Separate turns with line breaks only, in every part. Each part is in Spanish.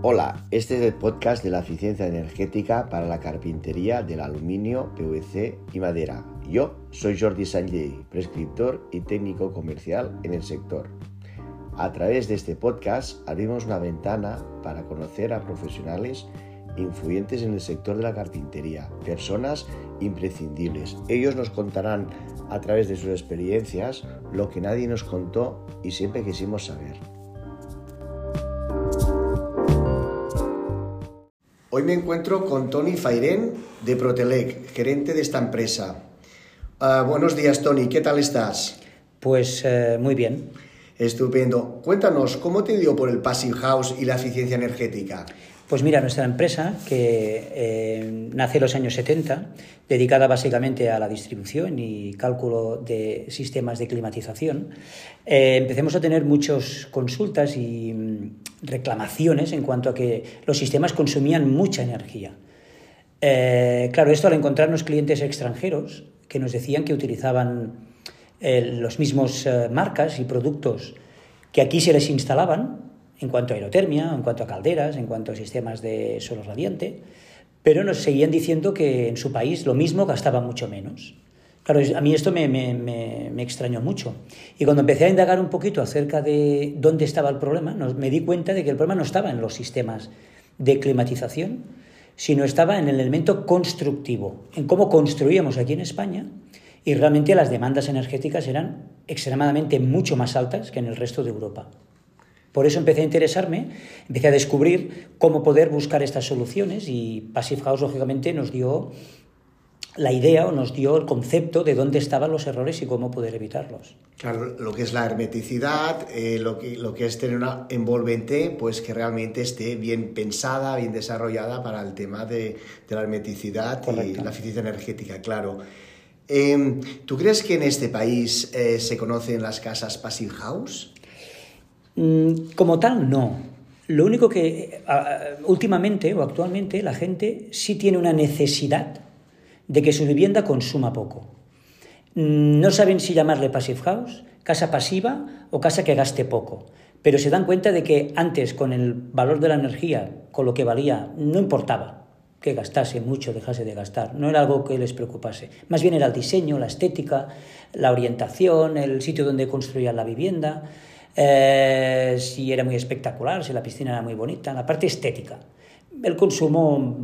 Hola, este es el podcast de la eficiencia energética para la carpintería del aluminio, PVC y madera. Yo soy Jordi Sanjay, prescriptor y técnico comercial en el sector. A través de este podcast abrimos una ventana para conocer a profesionales influyentes en el sector de la carpintería, personas imprescindibles. Ellos nos contarán a través de sus experiencias lo que nadie nos contó y siempre quisimos saber. Hoy me encuentro con Tony Fairén de Protelec, gerente de esta empresa. Ah, buenos días, Tony, ¿qué tal estás?
Pues eh, muy bien.
Estupendo. Cuéntanos, ¿cómo te dio por el Passive House y la eficiencia energética?
Pues mira, nuestra empresa, que eh, nace en los años 70, dedicada básicamente a la distribución y cálculo de sistemas de climatización, eh, empecemos a tener muchas consultas y mm, reclamaciones en cuanto a que los sistemas consumían mucha energía. Eh, claro, esto al encontrarnos clientes extranjeros que nos decían que utilizaban los mismos marcas y productos que aquí se les instalaban, en cuanto a aerotermia, en cuanto a calderas, en cuanto a sistemas de suelo radiante, pero nos seguían diciendo que en su país lo mismo gastaba mucho menos. Claro, a mí esto me, extrañó mucho. Y cuando empecé a indagar un poquito acerca de dónde estaba el problema, me di cuenta de que el problema no estaba en los sistemas de climatización, sino estaba en el elemento constructivo, en cómo construíamos aquí en España y realmente las demandas energéticas eran extremadamente mucho más altas que en el resto de Europa. Por eso empecé a interesarme, empecé a descubrir cómo poder buscar estas soluciones y Passive House, lógicamente, nos dio la idea o nos dio el concepto de dónde estaban los errores y cómo poder evitarlos.
Claro, lo que es la hermeticidad, eh, lo, que, lo que es tener una envolvente, pues que realmente esté bien pensada, bien desarrollada para el tema de, la hermeticidad y la eficiencia energética, claro. Em, ¿Tú crees que en este país eh, se conocen las casas Passive House?
Mm, como tal, no. Lo único que últimamente o actualmente la gente sí tiene una necesidad de que su vivienda consuma poco. Mm, no saben si llamarle passive house, casa pasiva o casa que gaste poco, pero se dan cuenta de que antes con el valor de la energía, con lo que valía, no importaba que gastase mucho, dejase de gastar, no era algo que les preocupase. Más bien era el diseño, la estética, la orientación, el sitio donde construían la vivienda. Eh, si era muy espectacular, si la piscina era muy bonita, la parte estética. El consumo...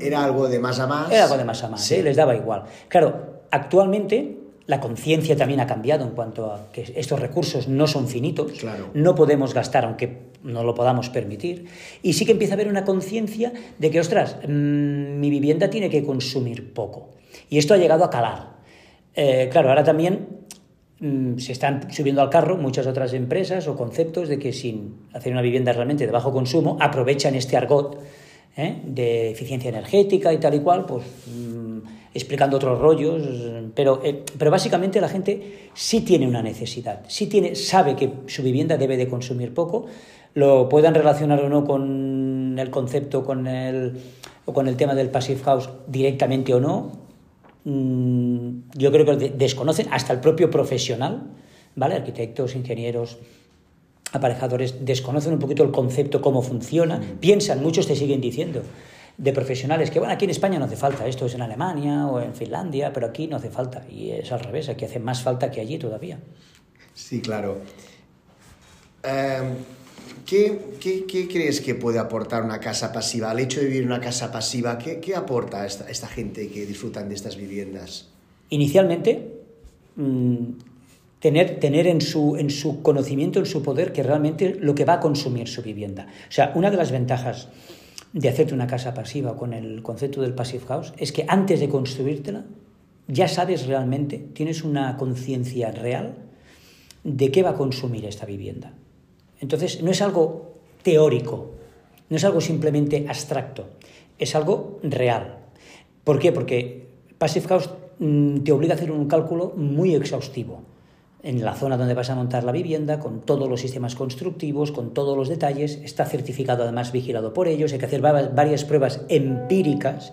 Era algo de más a más.
Era algo de más a más, ¿eh? les daba igual. Claro, actualmente la conciencia también ha cambiado en cuanto a que estos recursos no son finitos,
claro.
no podemos gastar aunque no lo podamos permitir, y sí que empieza a haber una conciencia de que, ostras, mm, mi vivienda tiene que consumir poco. Y esto ha llegado a calar. Eh, claro, ahora también Mm, se están subiendo al carro muchas otras empresas o conceptos de que sin hacer una vivienda realmente de bajo consumo aprovechan este argot ¿eh? de eficiencia energética y tal y cual, pues mm, explicando otros rollos, pero, eh, pero básicamente la gente sí tiene una necesidad, sí tiene, sabe que su vivienda debe de consumir poco, lo puedan relacionar o no con el concepto, con el, o con el tema del passive house directamente o no, Mm, yo creo que desconocen hasta el propio profesional, ¿vale? Arquitectos, ingenieros, aparejadores, desconocen un poquito el concepto, cómo funciona, piensan, muchos te siguen diciendo, de profesionales que, bueno, aquí en España no hace falta, esto es en Alemania o en Finlandia, pero aquí no hace falta, y es al revés, aquí hace más falta que allí todavía.
Sí, claro. Em, ¿Qué, qué, crees que puede aportar una casa pasiva? Al hecho de vivir en una casa pasiva, ¿qué, qué aporta a esta, esta, gente que disfrutan de estas viviendas?
Inicialmente, mm, tener, tener en, su, en su conocimiento, en su poder, que realmente lo que va a consumir su vivienda. O sea, una de las ventajas de hacerte una casa pasiva con el concepto del passive house es que antes de construírtela, ya sabes realmente, tienes una conciencia real de qué va a consumir esta vivienda. Entonces, no es algo teórico, no es algo simplemente abstracto, es algo real. ¿Por qué? Porque Passive House mm, te obliga a hacer un cálculo muy exhaustivo en la zona donde vas a montar la vivienda, con todos los sistemas constructivos, con todos los detalles, está certificado además vigilado por ellos, hay que hacer varias pruebas empíricas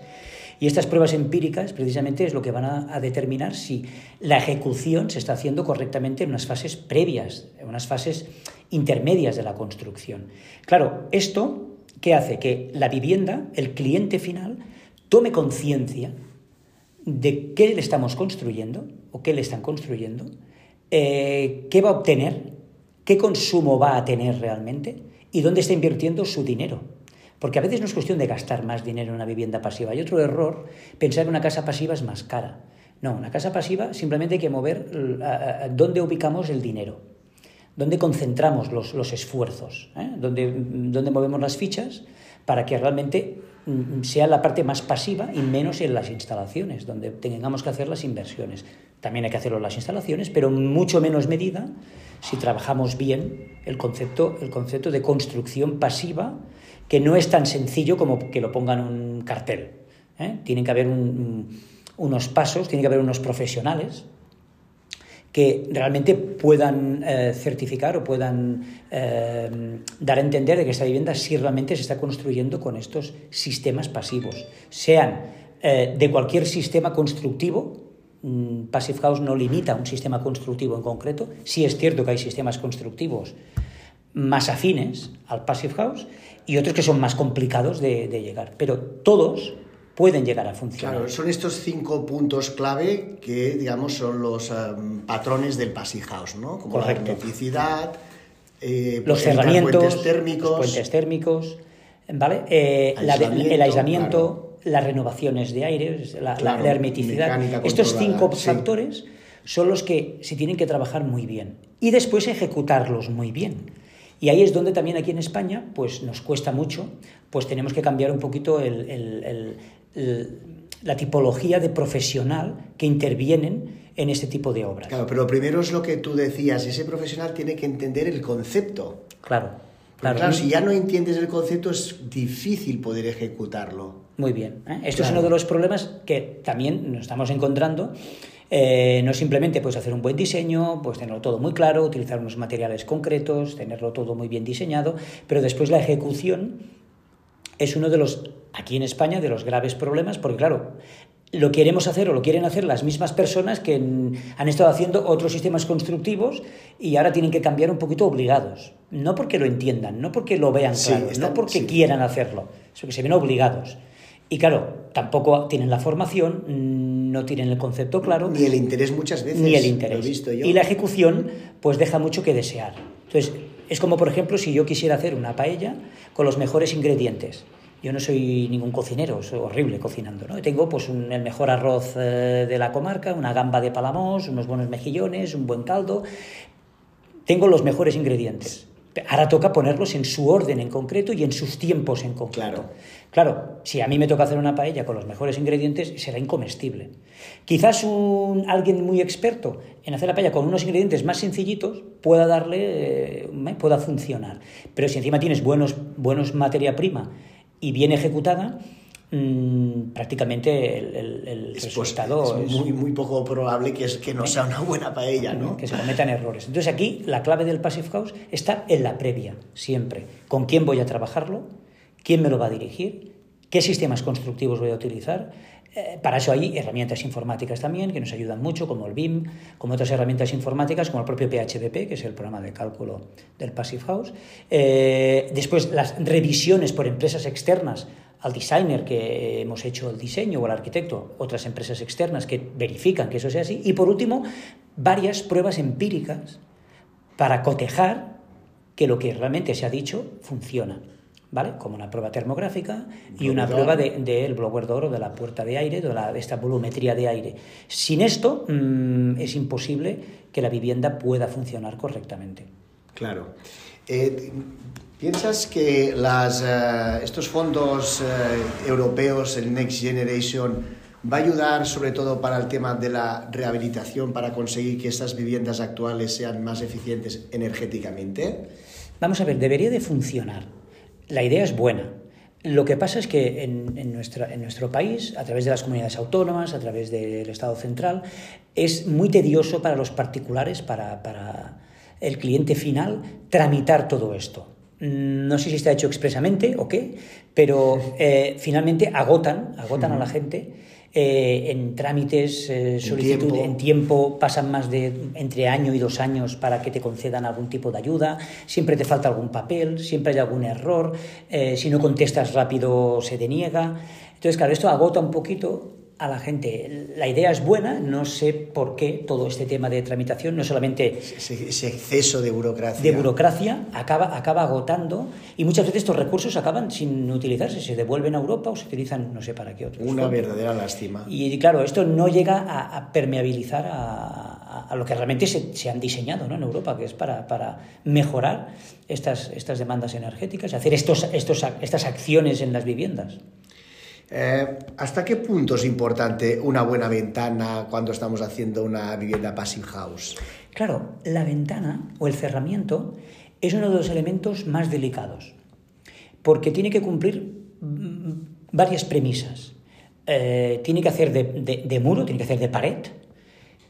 y estas pruebas empíricas precisamente es lo que van a, determinar si la ejecución se está haciendo correctamente en unas fases previas, en unas fases intermedias de la construcción. Claro, esto ¿qué hace? Que la vivienda, el cliente final, tome conciencia de qué le estamos construyendo o qué le están construyendo, eh, qué va a obtener, qué consumo va a tener realmente y dónde está invirtiendo su dinero. Porque a veces no es cuestión de gastar más dinero en una vivienda pasiva. Hay otro error, pensar que una casa pasiva es más cara. No, una casa pasiva simplemente hay que mover dónde ubicamos el dinero, dónde concentramos los, esfuerzos, ¿eh? dónde, dónde movemos las fichas para que realmente mm, sea la parte más pasiva y menos en las instalaciones, donde tengamos que hacer las inversiones. También hay que hacerlo en las instalaciones, pero en mucho menos medida si trabajamos bien el concepto, el concepto de construcción pasiva, que no es tan sencillo como que lo pongan un cartel. ¿eh? Tienen que haber unos pasos, tiene que haber unos profesionales que realmente puedan eh, certificar o puedan eh, dar a entender de que esta vivienda sí realmente se está construyendo con estos sistemas pasivos, sean de cualquier sistema constructivo. Mm, Passive House no limita un sistema constructivo en concreto. Sí es cierto que hay sistemas constructivos más afines al Passive House y otros que son más complicados de, de llegar. Pero todos pueden llegar a funcionar.
Claro, son estos cinco puntos clave que, digamos, son los um, patrones del Passive House, ¿no?
Como la
hermeticidad,
eh, los cerramientos, puentes térmicos, puentes térmicos, ¿vale? Eh, el aislamiento, las renovaciones de aire, la, hermeticidad. Estos cinco factores son los que se tienen que trabajar muy bien y después ejecutarlos muy bien. Y ahí es donde también aquí en España pues nos cuesta mucho, pues tenemos que cambiar un poquito el, la tipología de profesional que intervienen en este tipo de obras.
Claro, pero lo primero es lo que tú decías, ese profesional tiene que entender el concepto.
Claro.
Claro. claro, si ya no entiendes el concepto es difícil poder ejecutarlo.
Muy bien. ¿eh? Esto es uno de los problemas que también nos estamos encontrando. Eh, no simplemente pues, hacer un buen diseño, pues tenerlo todo muy claro, utilizar unos materiales concretos, tenerlo todo muy bien diseñado, pero después la ejecución es uno de los aquí en España de los graves problemas, porque claro, lo queremos hacer o lo quieren hacer las mismas personas que han estado haciendo otros sistemas constructivos y ahora tienen que cambiar un poquito obligados. No porque lo entiendan, no porque lo vean claro, no porque quieran hacerlo, sino que se ven obligados. Y claro, tampoco tienen la formación, no tienen el concepto claro.
Ni el interés muchas veces.
Ni el interés. Y la ejecución, pues deja mucho que desear. Entonces, es como, por ejemplo, si yo quisiera hacer una paella con los mejores ingredientes yo no soy ningún cocinero, soy horrible cocinando, ¿no? Tengo pues el mejor arroz eh, de la comarca, una gamba de Palamos, unos buenos mejillones, un buen caldo. Tengo los mejores ingredientes. Ahora toca ponerlos en su orden en concreto y en sus tiempos en concreto.
Claro.
Claro, si a mí me toca hacer una paella con los mejores ingredientes, será incomestible. Quizás un, alguien muy experto en hacer la paella con unos ingredientes más sencillitos pueda darle, eh, pueda funcionar. Pero si encima tienes buenos, buenos materia prima y bien ejecutada, mm, prácticamente el, el,
pues, resultado es, muy, muy poco probable que, es, que no sea una buena paella, ¿no?
Que se cometan errores. Entonces aquí la clave del Passive House está en la previa, siempre. ¿Con quién voy a trabajarlo? ¿Quién me lo va a dirigir? ¿Qué sistemas constructivos voy a utilizar? Eh, para eso hay herramientas informáticas también que nos ayudan mucho, como el BIM, como otras herramientas informáticas, como el propio PHBP, que es el programa de cálculo del Passive House. Eh, después, las revisiones por empresas externas al designer que hemos hecho el diseño o al arquitecto, otras empresas externas que verifican que eso sea así. Y por último, varias pruebas empíricas para cotejar que lo que realmente se ha dicho funciona. ¿vale? Como una prueba termográfica y una prueba del de, blower door o de la puerta de aire, de, la, esta volumetría de aire. Sin esto mm, es imposible que la vivienda pueda funcionar correctamente.
Claro. Eh, ¿Piensas que eh, estos fondos eh, europeos, el Next Generation, va a ayudar sobre todo para el tema de la rehabilitación, para conseguir que estas viviendas actuales sean más eficientes energéticamente?
Vamos a ver, debería de funcionar la idea es buena. Lo que pasa es que en, nuestro país, a través de las comunidades autónomas, a través del Estado central, es muy tedioso para los particulares, para, el cliente final, tramitar todo esto. No sé si está hecho expresamente o qué, pero eh, finalmente agotan, agotan a la gente eh, en trámites, eh, solicitud en tiempo, pasan más de entre año y dos años para que te concedan algún tipo de ayuda, siempre te falta algún papel, siempre hay algún error, eh, si no contestas rápido se deniega. Entonces, claro, esto agota un poquito a la gente. La idea es buena, no sé por qué todo este tema de tramitación, no solamente...
Ese, exceso de burocracia.
De burocracia acaba, acaba agotando y muchas veces estos recursos acaban sin utilizarse, se devuelven a Europa o se utilizan no sé para qué otros.
Una verdadera lástima.
Y claro, esto no llega a, permeabilizar a, lo que realmente se, han diseñado ¿no? en Europa, que es para, para mejorar estas, estas demandas energéticas, hacer estos, estos, estas acciones en las viviendas.
Eh, ¿Hasta qué punto es importante una buena ventana cuando estamos haciendo una vivienda passive house?
Claro, la ventana o el cerramiento es uno de los elementos más delicados, porque tiene que cumplir mm, varias premisas. Eh, tiene que hacer de, muro, tiene que hacer de pared,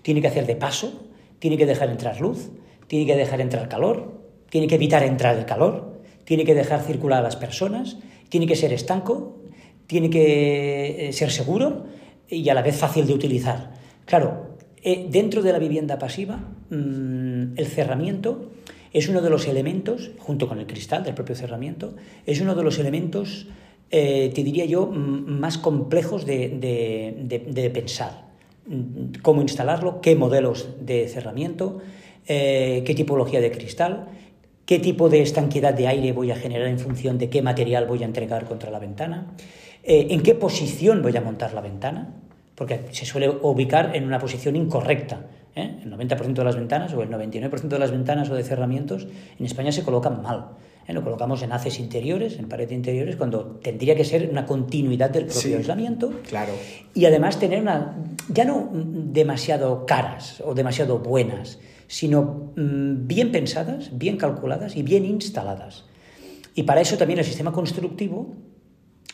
tiene que hacer de paso, tiene que dejar entrar luz, tiene que dejar entrar calor, tiene que evitar entrar el calor, tiene que dejar circular a las personas, tiene que ser estanco, tiene que eh, ser seguro y a la vez fácil de utilizar. Claro, eh, dentro de la vivienda pasiva, mm, el cerramiento es uno de los elementos, junto con el cristal del propio cerramiento, es uno de los elementos, eh, te diría yo, más complejos de, pensar. Mm, cómo instalarlo, qué modelos de cerramiento, qué tipología de cristal, qué tipo de estanquedad de aire voy a generar en función de qué material voy a entregar contra la ventana. Eh, en qué posición voy a montar la ventana, porque se suele ubicar en una posición incorrecta. ¿eh? El 90% de las ventanas o el 99% de las ventanas o de cerramientos en España se colocan mal. ¿eh? Lo colocamos en haces interiores, en paredes interiores, cuando tendría que ser una continuidad del propio aislamiento.
Claro.
Y además tener una, ya no demasiado caras o demasiado buenas, sino mm, bien pensadas, bien calculadas y bien instaladas. Y para eso también el sistema constructivo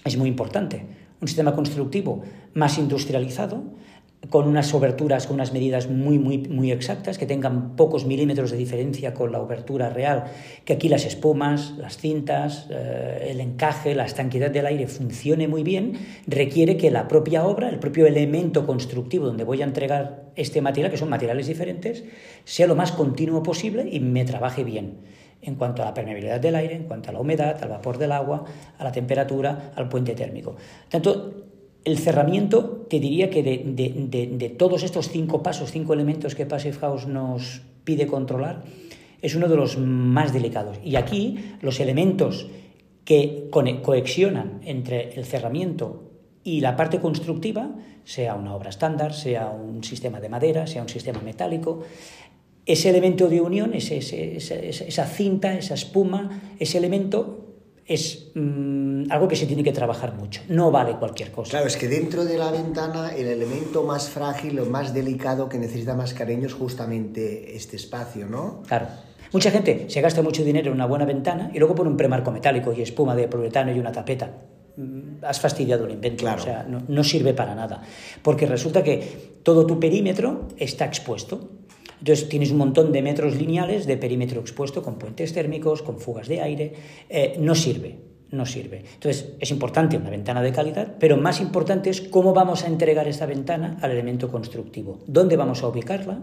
es muy importante. Un sistema constructivo más industrializado, con unas oberturas, con unas medidas muy, muy, muy exactas, que tengan pocos milímetros de diferencia con la obertura real, que aquí las espumas, las cintas, eh, el encaje, la estanquedad del aire funcione muy bien, requiere que la propia obra, el propio elemento constructivo donde voy a entregar este material, que son materiales diferentes, sea lo más continuo posible y me trabaje bien en cuanto a la permeabilidad del aire, en cuanto a la humedad, al vapor del agua, a la temperatura, al puente térmico. Tanto el cerramiento, te diría que de, todos estos cinco pasos, cinco elementos que Passive House nos pide controlar, es uno de los más delicados. Y aquí los elementos que coexionan entre el cerramiento y la parte constructiva, sea una obra estándar, sea un sistema de madera, sea un sistema metálico, ese elemento de unión, esa, cinta, esa espuma, ese elemento es mm, algo que se tiene que trabajar mucho. No vale cualquier cosa.
Claro, es que dentro de la ventana el elemento más frágil o más delicado que necesita más cariño es justamente este espacio, ¿no?
Claro. Mucha gente se gasta mucho dinero en una buena ventana y luego pone un premarco metálico y espuma de poliuretano y una tapeta. Mm, has fastidiado el invento, claro. o sea, no sirve para nada. Porque resulta que todo tu perímetro está expuesto. Entonces tienes un montón de metros lineales de perímetro expuesto con puentes térmicos, con fugas de aire. Eh, no sirve, no sirve. Entonces es importante una ventana de calidad, pero más importante es cómo vamos a entregar esta ventana al elemento constructivo. ¿Dónde vamos a ubicarla?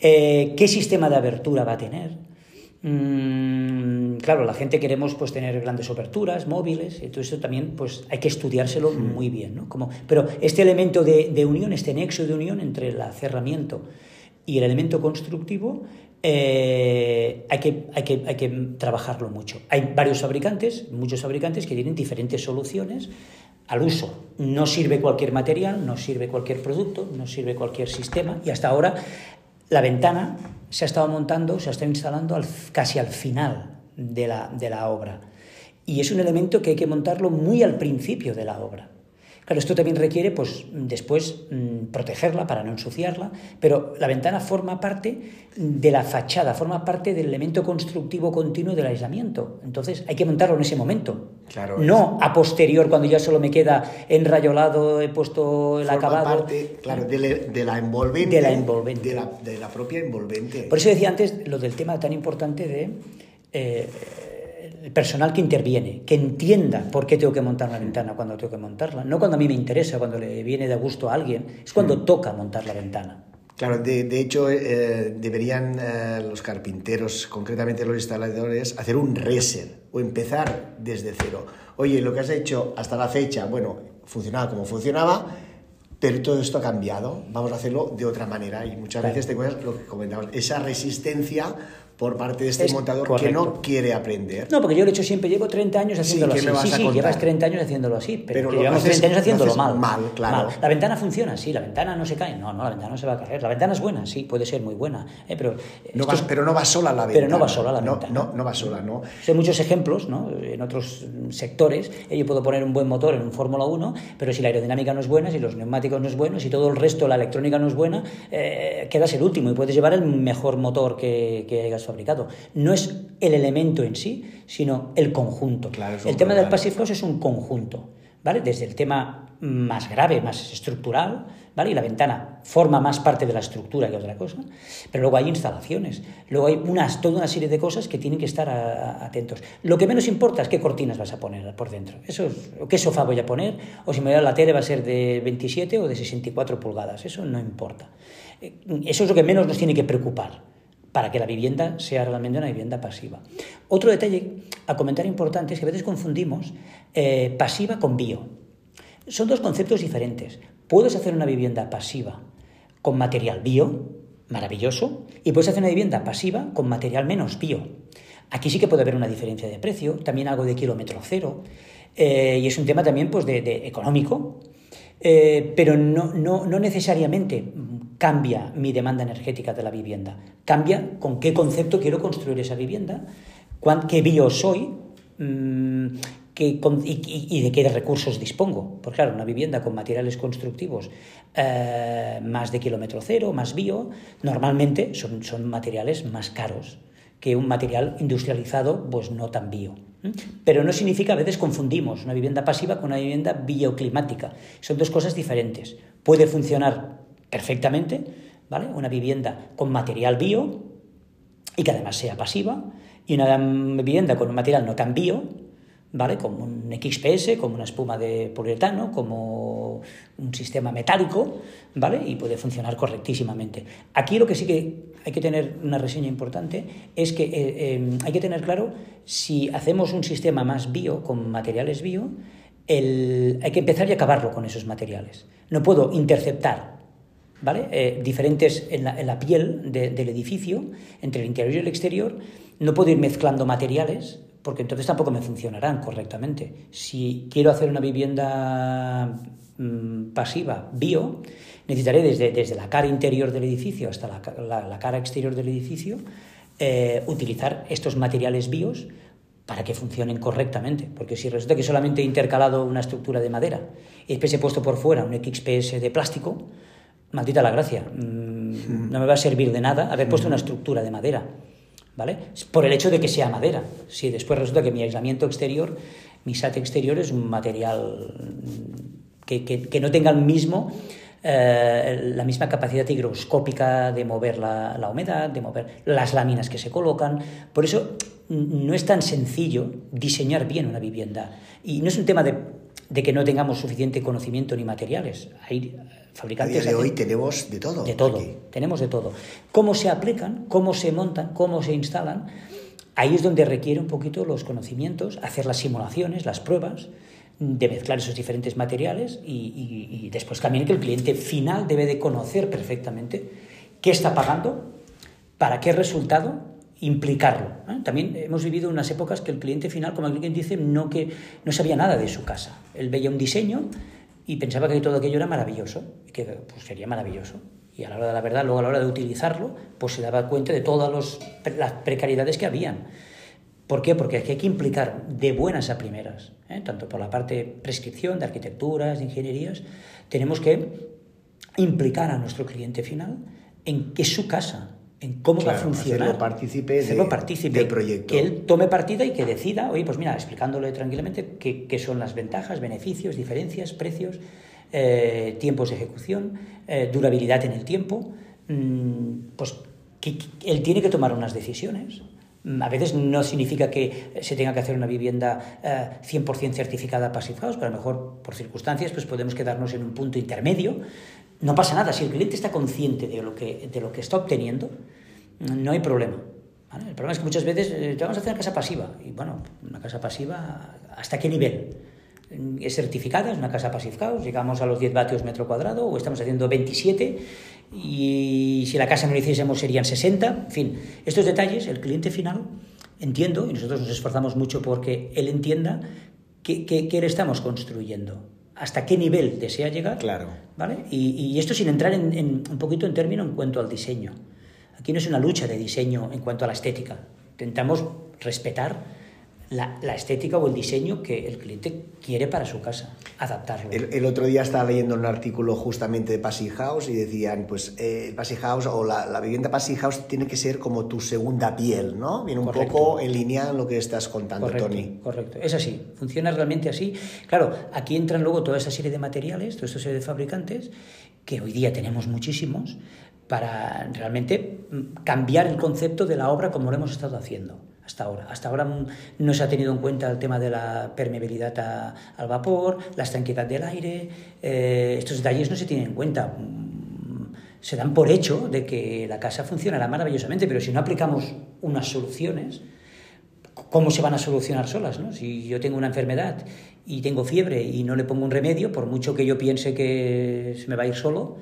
Eh, ¿Qué sistema de abertura va a tener? Mm, claro, la gente queremos pues tener grandes aperturas, móviles, entonces eso también pues hay que estudiárselo muy bien, ¿no? Como, pero este elemento de, de unión, este nexo de unión entre el acerramiento y el elemento constructivo eh, hay, que, hay, que, hay, que, trabajarlo mucho. Hay varios fabricantes, muchos fabricantes que tienen diferentes soluciones al uso. No sirve cualquier material, no sirve cualquier producto, no sirve cualquier sistema y hasta ahora la ventana se ha estado montando, se ha estado instalando casi al final de la, de la obra. Y es un elemento que hay que montarlo muy al principio de la obra. Claro, esto también requiere, pues, después mm, protegerla para no ensuciarla, pero la ventana forma parte de la fachada, forma parte del elemento constructivo continuo del aislamiento. Entonces hay que montarlo en ese momento.
Claro,
no a posterior, cuando ya solo me queda enrayolado, he puesto el
forma
acabado.
parte, claro, de, la envolvente.
De la envolvente.
De la, de la, propia envolvente.
Por eso decía antes lo del tema tan importante de. Eh, el personal que interviene, que entienda por qué tengo que montar una ventana cuando tengo que montarla, no cuando a mí me interesa, cuando le viene de gusto a alguien, es cuando mm. toca montar la ventana.
Claro, de, hecho eh, deberían eh, los carpinteros, concretamente los instaladores, hacer un reset o empezar desde cero. Oye, lo que has hecho hasta la fecha, bueno, funcionaba como funcionaba, pero todo esto ha cambiado, vamos a hacerlo de otra manera y muchas veces te encuentras lo que comentamos, esa resistencia por parte de este montador que no quiere aprender.
No, porque yo lo he hecho siempre, llevo 30 años haciéndolo así. Sí, sí, llevas 30 años haciéndolo así, pero, llevamos 30 años haciéndolo mal.
Mal, claro.
La ventana funciona, sí, la ventana no se cae. No, no, la ventana no se va a caer. La ventana es buena, sí, puede ser muy buena. Eh, pero,
no pero no va sola la ventana.
Pero no va sola la ventana.
No, no va sola, ¿no?
Hay muchos ejemplos, ¿no? En otros sectores, eh, yo puedo poner un buen motor en un Fórmula 1, pero si la aerodinámica no es buena, si los neumáticos no es bueno, si todo el resto, la electrónica no es buena, eh, quedas el último y puedes llevar el mejor motor que, que hayas fabricado no es el elemento en sí, sino el conjunto. el tema del passive es un conjunto, ¿vale? Desde el tema más grave, más estructural, ¿vale? Y la ventana forma más parte de la estructura que otra cosa, pero luego hay instalaciones, luego hay unas, toda una serie de cosas que tienen que estar atentos. Lo que menos importa es qué cortinas vas a poner por dentro, eso o qué sofá voy a poner, o si me voy a la tele va a ser de 27 o de 64 pulgadas, eso no importa. Eh, eso es lo que menos nos tiene que preocupar para que la vivienda sea realmente una vivienda pasiva. Otro detalle a comentar importante es que a veces confundimos eh, pasiva con bio. Son dos conceptos diferentes. Puedes hacer una vivienda pasiva con material bio, maravilloso, y puedes hacer una vivienda pasiva con material menos bio. Aquí sí que puede haber una diferencia de precio, también algo de kilómetro cero, eh, y es un tema también pues, de, económico, eh, pero no, no, no necesariamente cambia mi demanda energética de la vivienda, cambia con qué concepto quiero construir esa vivienda, qué bio soy mm, y, de qué recursos dispongo. Porque claro, una vivienda con materiales constructivos eh, más de kilómetro cero, más bio, normalmente son, son materiales más caros que un material industrializado, pues no tan bio. Pero no significa, a veces confundimos una vivienda pasiva con una vivienda bioclimática. Son dos cosas diferentes. Puede funcionar perfectamente, ¿vale? Una vivienda con material bio y que además sea pasiva, y una vivienda con un material no tan bio, ¿vale? Como un XPS, como una espuma de poliuretano, como un sistema metálico, ¿vale? Y puede funcionar correctísimamente. Aquí lo que sí que hay que tener una reseña importante es que eh, eh, hay que tener claro si hacemos un sistema más bio, con materiales bio, hay que empezar y acabarlo con esos materiales. No puedo interceptar ¿vale? Eh, diferentes en la, piel del edificio, entre el interior y el exterior. No puedo ir mezclando materiales, porque entonces tampoco me funcionarán correctamente. Si quiero hacer una vivienda mm, pasiva bio, necesitaré desde, desde, la cara interior del edificio hasta la, cara exterior del edificio eh, utilizar estos materiales bios para que funcionen correctamente. Porque si resulta que solamente he intercalado una estructura de madera y después he puesto por fuera un XPS de plástico, maldita la gracia, mm, no me va a servir de nada haber puesto una estructura de madera, ¿vale? Por el hecho de que sea madera. Si después resulta que mi aislamiento exterior, mi SAT exterior es un material que, que, no tenga el mismo... Eh, la misma capacidad higroscópica de mover la, la, humedad, de mover las láminas que se colocan. Por eso no es tan sencillo diseñar bien una vivienda. Y no es un tema de, de que no tengamos suficiente conocimiento ni materiales. Hay, fabricantes.
A día de hoy tenemos de todo.
De todo, tenemos de todo. Cómo se aplican, cómo se montan, cómo se instalan, ahí es donde requiere un poquito los conocimientos, hacer las simulaciones, las pruebas, de mezclar esos diferentes materiales y, después también que el cliente final debe de conocer perfectamente qué está pagando, para qué resultado implicarlo. También hemos vivido unas épocas que el cliente final, como alguien dice, no, que, no sabía nada de su casa. Él veía un diseño, y pensaba que todo aquello era maravilloso, que pues, sería maravilloso. Y a la hora de la verdad, luego a la hora de utilizarlo, pues se daba cuenta de todas las precariedades que habían. ¿Por qué? Porque hay que implicar de buenas a primeras, ¿eh? tanto por la parte prescripción, de arquitecturas, de ingenierías, tenemos que implicar a nuestro cliente final en que su casa, en cómo va a funcionar.
Hacerlo partícipe, hacerlo partícipe del proyecto.
Que él tome partida y que decida, oye, pues mira, explicándole tranquilamente qué, son las ventajas, beneficios, diferencias, precios, eh, tiempos de ejecución, eh, durabilidad en el tiempo, mm, pues que, él tiene que tomar unas decisiones Mm, a veces no significa que se tenga que hacer una vivienda 100% certificada House, pero a lo mejor por circunstancias pues podemos quedarnos en un punto intermedio. No pasa nada, si el cliente está consciente de lo que, está obteniendo, no hay problema. El problema es que muchas veces te vamos a hacer una casa pasiva. Y bueno, una casa pasiva, ¿hasta qué nivel? es certificada, es una casa House, llegamos a los 10 vatios metro cuadrado o estamos haciendo 27 y si la casa no la hiciésemos serían 60. En fin, estos detalles el cliente final entiendo y nosotros nos esforzamos mucho porque él entienda qué, qué, le estamos construyendo hasta qué nivel desea llegar.
Claro.
¿vale? Y, esto sin entrar en, en, un poquito en término en cuanto al diseño. Aquí no es una lucha de diseño en cuanto a la estética. Intentamos respetar la, estética o el diseño que el cliente quiere para su casa, adaptarlo.
El, otro día estaba leyendo un artículo justamente de Passy House y decían, pues eh, Passy House o la, vivienda Passy House tiene que ser como tu segunda piel, ¿no? Viene un poco en línea lo que estás contando, Tony.
Correcto, es así, funciona realmente así. Claro, aquí entran luego toda esa serie de materiales, toda esta serie de fabricantes, que hoy día tenemos muchísimos, para realmente mm, cambiar el concepto de la obra como lo hemos estado haciendo hasta ahora. Hasta ahora no se ha tenido en cuenta el tema de la permeabilidad al vapor, la estanquedad del aire, eh, estos detalles no se tienen en cuenta. Mm, se dan por hecho de que la casa funcionará maravillosamente, pero si no aplicamos unas soluciones, ¿cómo se van a solucionar solas? No? Si yo tengo una enfermedad y tengo fiebre y no le pongo un remedio, por mucho que yo piense que se me va a ir solo,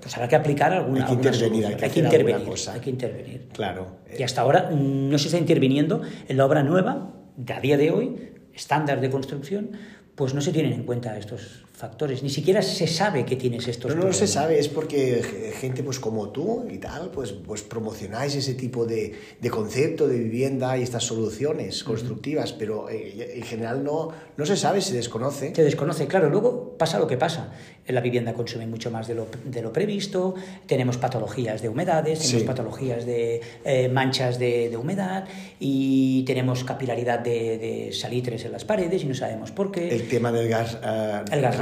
pues habrá que aplicar alguna,
hay que intervenir,
hay que, intervenir, cosa. hay que intervenir.
Claro.
Y hasta ahora no se está interviniendo en la obra nueva, de a día de hoy, estándar de construcción, pues no se tienen en cuenta estos factores. Ni siquiera se sabe que tienes estos
no, no se sabe, es porque gente pues como tú y tal, pues, pues promocionáis ese tipo de, de concepto de vivienda y estas soluciones constructivas, pero eh, en general no, no se sabe, se desconoce.
Se desconoce, claro. Luego pasa lo que pasa. La vivienda consume mucho más de lo, de lo previsto, tenemos patologías de humedades, tenemos patologías de eh, manchas de, de, humedad y tenemos capilaridad de, de, salitres en las paredes y no sabemos por qué.
El tema del gas... Uh,
el gas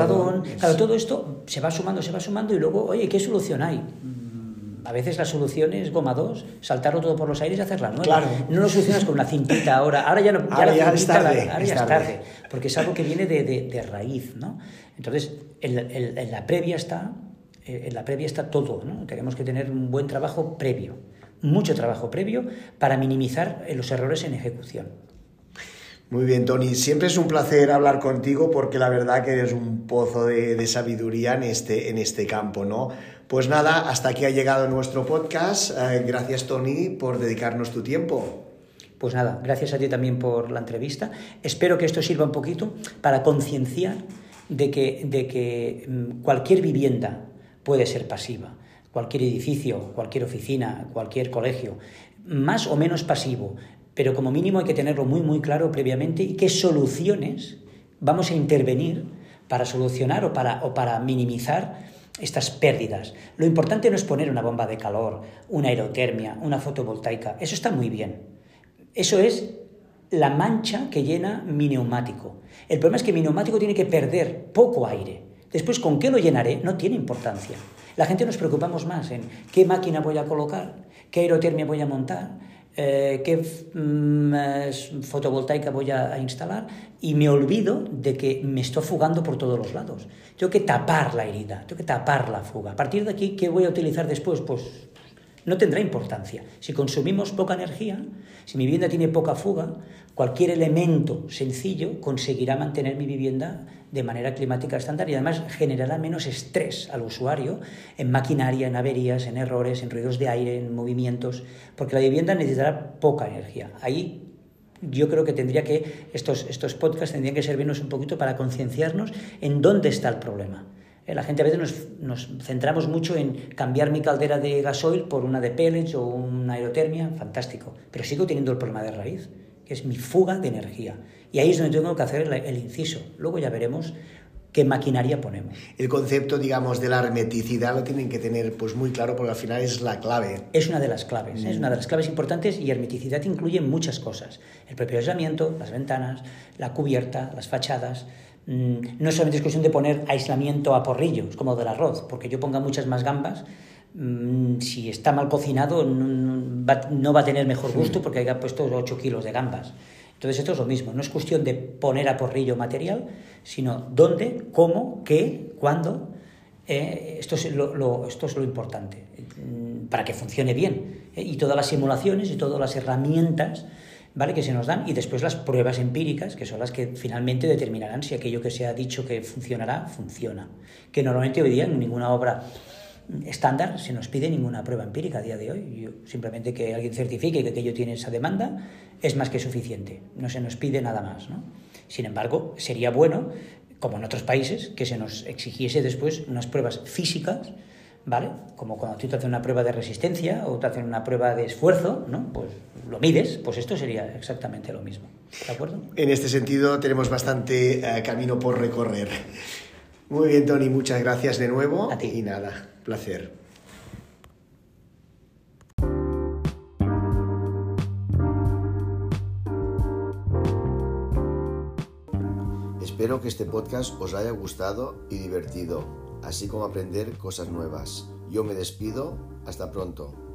Claro, todo esto se va sumando, se va sumando y luego, oye, ¿qué solución hay? Mm, a veces la solución es goma 2, saltarlo todo por los aires y hacerla nueva.
Claro.
No lo solucionas con una cintita ahora. Ahora ya, no,
ahora ya, es tarde,
ahora ya es tarde. Porque es algo que viene de, de, raíz, ¿no? Entonces, en, la previa está, en la previa está todo, ¿no? Tenemos que tener un buen trabajo previo, mucho trabajo previo para minimizar los errores en ejecución.
Muy bien, Tony. Siempre es un placer hablar contigo porque la verdad que eres un pozo de, sabiduría en este, en este campo, ¿no? Pues nada, hasta aquí ha llegado nuestro podcast. Eh, gracias, Tony, por dedicarnos tu tiempo.
Pues nada, gracias a ti también por la entrevista. Espero que esto sirva un poquito para concienciar de que, de que mm, cualquier vivienda puede ser pasiva, cualquier edificio, cualquier oficina, cualquier colegio, más o menos pasivo, pero como mínimo hay que tenerlo muy, muy claro previamente y qué soluciones vamos a intervenir para solucionar o para, o para minimizar estas pérdidas. Lo importante no es poner una bomba de calor, una aerotermia, una fotovoltaica, eso está muy bien. Eso es la mancha que llena mi neumático. El problema es que mi neumático tiene que perder poco aire. Después, ¿con qué lo llenaré? No tiene importancia. La gente nos preocupamos más en qué máquina voy a colocar, qué aerotermia voy a montar, eh, qué mm, fotovoltaica voy a, instalar y me olvido de que me estoy fugando por todos los lados. Tengo que tapar la herida, tengo que tapar la fuga. A partir de aquí, ¿qué voy a utilizar después? Pues no tendrá importancia. Si consumimos poca energía, si mi vivienda tiene poca fuga, cualquier elemento sencillo conseguirá mantener mi vivienda de manera climática estándar y además generará menos estrés al usuario en maquinaria, en averías, en errores, en ruidos de aire, en movimientos, porque la vivienda necesitará poca energía. Ahí yo creo que tendría que estos, estos podcasts tendrían que servirnos un poquito para concienciarnos en dónde está el problema. Eh, la gente a veces nos, nos, centramos mucho en cambiar mi caldera de gasoil por una de pellets o una aerotermia, fantástico, pero sigo teniendo el problema de raíz, que es mi fuga de energía. Y ahí es donde tengo que hacer el, inciso. Luego ya veremos qué maquinaria ponemos.
El concepto, digamos, de la hermeticidad lo tienen que tener pues muy claro porque al final es la clave.
Es una de las claves, es una de las claves importantes y hermeticidad incluye muchas cosas. El propio aislamiento, las ventanas, la cubierta, las fachadas. Mm, no es solamente cuestión de poner aislamiento a porrillos, como del arroz, porque yo ponga muchas más gambas, mm, si está mal cocinado no va, a tener mejor gusto porque haya puesto 8 kilos de gambas. Entonces esto es lo mismo, no es cuestión de poner a porrillo material, sino dónde, cómo, qué, cuándo. Eh, esto, es lo, esto es lo importante mm, para que funcione bien. Eh, y todas las simulaciones y todas las herramientas ¿vale? que se nos dan y después las pruebas empíricas, que son las que finalmente determinarán si aquello que se ha dicho que funcionará, funciona. Que normalmente hoy día en ninguna obra estándar se nos pide ninguna prueba empírica a día de hoy. simplemente que alguien certifique que aquello tiene esa demanda es más que suficiente. No se nos pide nada más. ¿no? Sin embargo, sería bueno, como en otros países, que se nos exigiese después unas pruebas físicas ¿vale? Como cuando tú te haces una prueba de resistencia o te hacen una prueba de esfuerzo, ¿no? Pues lo mides, pues esto sería exactamente lo mismo. ¿De acuerdo?
En este sentido tenemos bastante eh, camino por recorrer. Muy bien, Tony, muchas gracias de nuevo.
A ti.
Y nada, placer. Espero que este podcast os haya gustado y divertido así como aprender cosas nuevas. Yo me despido, hasta pronto.